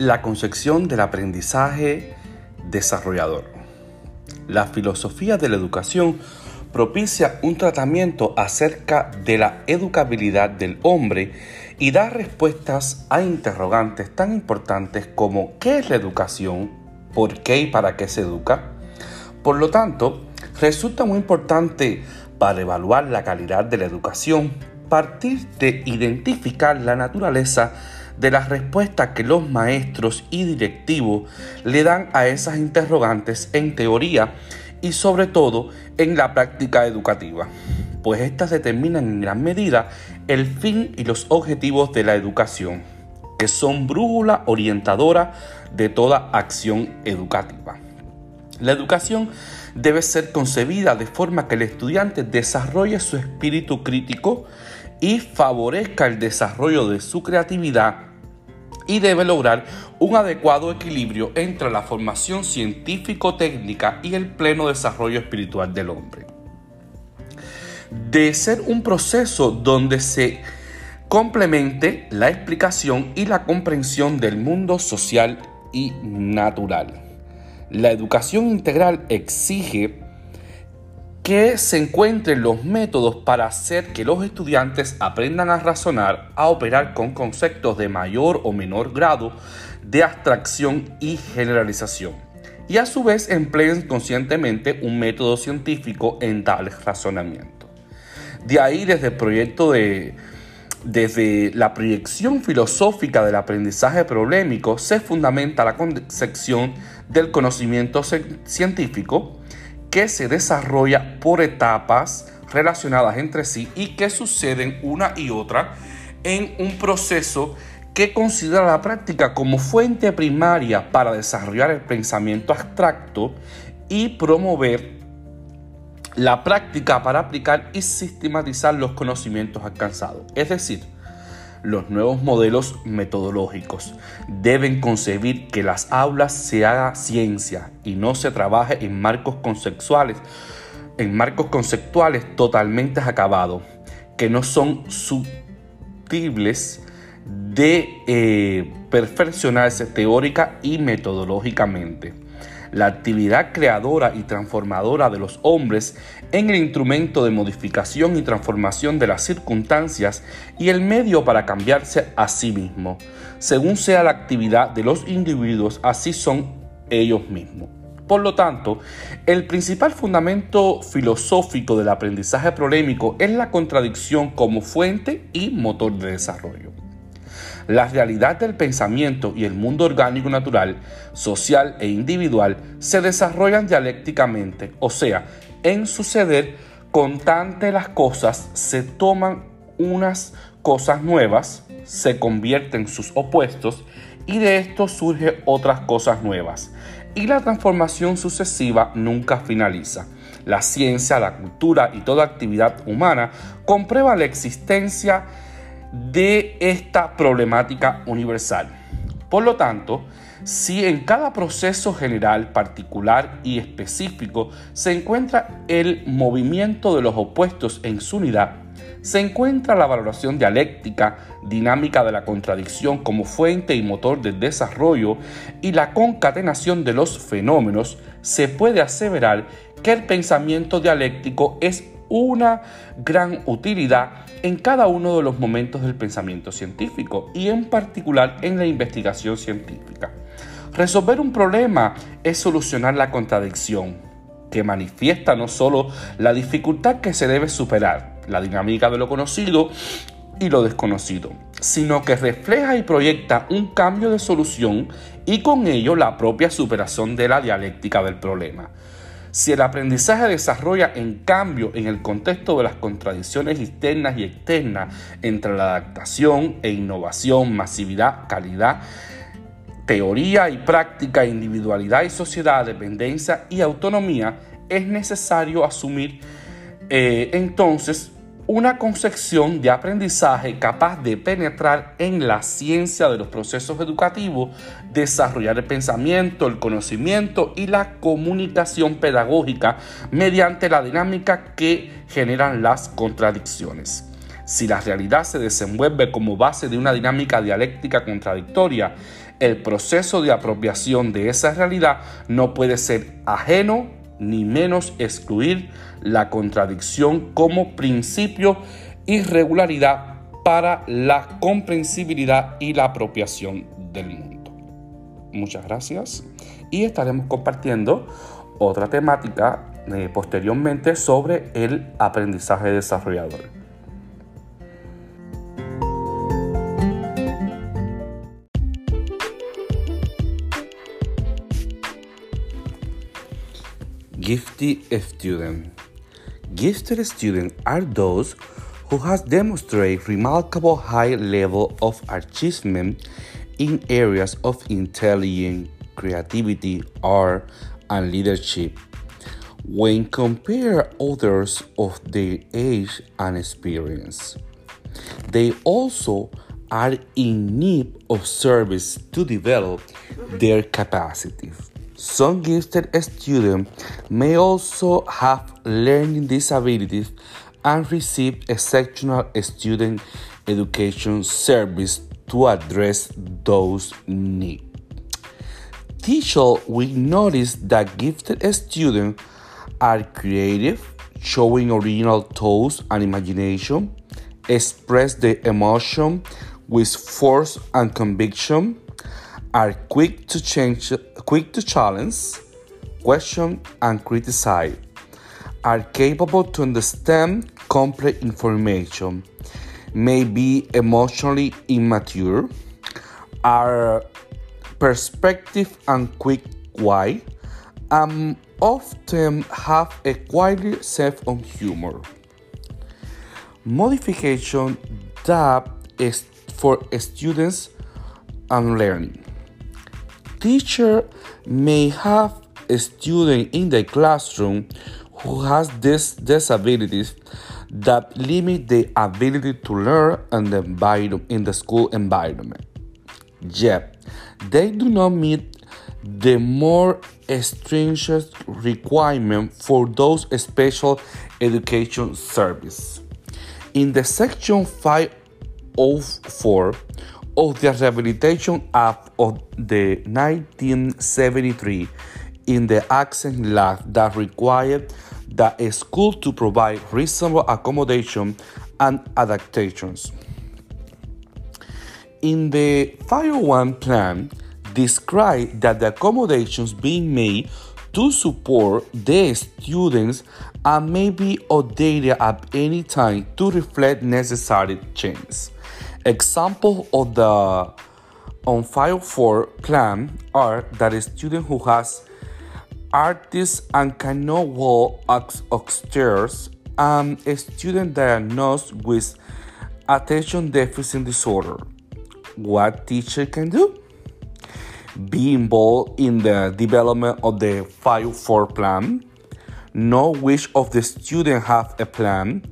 La concepción del aprendizaje desarrollador. La filosofía de la educación propicia un tratamiento acerca de la educabilidad del hombre y da respuestas a interrogantes tan importantes como ¿qué es la educación? ¿Por qué y para qué se educa? Por lo tanto, resulta muy importante para evaluar la calidad de la educación partir de identificar la naturaleza de las respuestas que los maestros y directivos le dan a esas interrogantes en teoría y sobre todo en la práctica educativa, pues éstas determinan en gran medida el fin y los objetivos de la educación, que son brújula orientadora de toda acción educativa. La educación debe ser concebida de forma que el estudiante desarrolle su espíritu crítico y favorezca el desarrollo de su creatividad y debe lograr un adecuado equilibrio entre la formación científico-técnica y el pleno desarrollo espiritual del hombre. De ser un proceso donde se complemente la explicación y la comprensión del mundo social y natural. La educación integral exige que se encuentren los métodos para hacer que los estudiantes aprendan a razonar, a operar con conceptos de mayor o menor grado de abstracción y generalización, y a su vez empleen conscientemente un método científico en tal razonamiento. De ahí desde el proyecto de desde la proyección filosófica del aprendizaje problemático se fundamenta la concepción del conocimiento científico que se desarrolla por etapas relacionadas entre sí y que suceden una y otra en un proceso que considera la práctica como fuente primaria para desarrollar el pensamiento abstracto y promover la práctica para aplicar y sistematizar los conocimientos alcanzados. Es decir, los nuevos modelos metodológicos. Deben concebir que las aulas se haga ciencia y no se trabaje en marcos conceptuales, en marcos conceptuales totalmente acabados, que no son susceptibles de eh, perfeccionarse teórica y metodológicamente la actividad creadora y transformadora de los hombres en el instrumento de modificación y transformación de las circunstancias y el medio para cambiarse a sí mismo. Según sea la actividad de los individuos, así son ellos mismos. Por lo tanto, el principal fundamento filosófico del aprendizaje prolémico es la contradicción como fuente y motor de desarrollo. La realidad del pensamiento y el mundo orgánico natural, social e individual se desarrollan dialécticamente, o sea, en suceder constante las cosas se toman unas cosas nuevas, se convierten sus opuestos y de esto surgen otras cosas nuevas. Y la transformación sucesiva nunca finaliza. La ciencia, la cultura y toda actividad humana comprueba la existencia de esta problemática universal. Por lo tanto, si en cada proceso general, particular y específico se encuentra el movimiento de los opuestos en su unidad, se encuentra la valoración dialéctica, dinámica de la contradicción como fuente y motor del desarrollo y la concatenación de los fenómenos, se puede aseverar que el pensamiento dialéctico es una gran utilidad en cada uno de los momentos del pensamiento científico y en particular en la investigación científica. Resolver un problema es solucionar la contradicción, que manifiesta no solo la dificultad que se debe superar, la dinámica de lo conocido y lo desconocido, sino que refleja y proyecta un cambio de solución y con ello la propia superación de la dialéctica del problema. Si el aprendizaje desarrolla en cambio en el contexto de las contradicciones internas y externas entre la adaptación e innovación, masividad, calidad, teoría y práctica, individualidad y sociedad, dependencia y autonomía, es necesario asumir eh, entonces una concepción de aprendizaje capaz de penetrar en la ciencia de los procesos educativos, desarrollar el pensamiento, el conocimiento y la comunicación pedagógica mediante la dinámica que generan las contradicciones. Si la realidad se desenvuelve como base de una dinámica dialéctica contradictoria, El proceso de apropiación de esa realidad no puede ser ajeno ni menos excluir la contradicción como principio y regularidad para la comprensibilidad y la apropiación del mundo. Muchas gracias y estaremos compartiendo otra temática eh, posteriormente sobre el aprendizaje desarrollador. Gifted student. Gifted students are those who has demonstrated remarkable high level of achievement in areas of intelligence, creativity, art, and leadership. When compare others of their age and experience, they also are in need of service to develop their capacities. Some gifted students may also have learning disabilities and receive exceptional student education service to address those needs. Teachers will notice that gifted students are creative, showing original thoughts and imagination, express their emotion with force and conviction, are quick to change quick to challenge, question, and criticize, are capable to understand complex information, may be emotionally immature, are perspective and quick wide, and often have a quiet sense of humor. Modification that is for students and learning. Teacher may have a student in the classroom who has these disabilities that limit the ability to learn in the, in the school environment. Yet, they do not meet the more stringent requirement for those special education service. In the section 504 of the Rehabilitation Act of the 1973 in the accent law that required the school to provide reasonable accommodation and adaptations. In the 501 plan, described that the accommodations being made to support the students and may be updated at any time to reflect necessary changes. Examples of the on file for plan are that a student who has artists and cannot walk upstairs and a student diagnosed with attention deficit disorder. What teacher can do? Be involved in the development of the 5-4 plan. Know which of the students have a plan.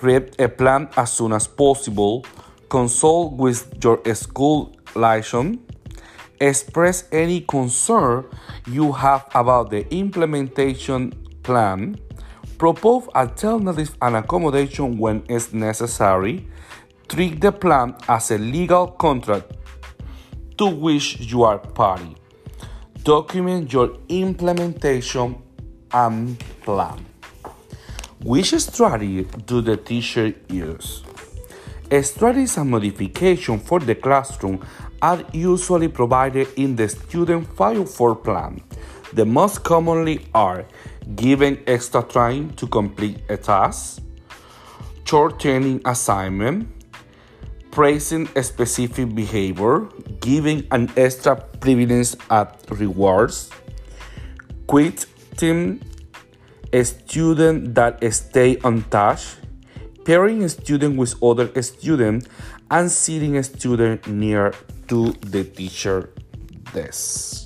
Read a plan as soon as possible. Consult with your school liaison, express any concern you have about the implementation plan, propose alternatives and accommodation when it's necessary, treat the plan as a legal contract to which you are party. Document your implementation and plan. Which strategy do the teacher use? Strategies and modifications for the classroom are usually provided in the student file for plan. The most commonly are giving extra time to complete a task, shortening assignment, praising a specific behavior, giving an extra privilege at rewards, quitting a student that stay untouched, pairing a student with other student and sitting a student near to the teacher desk.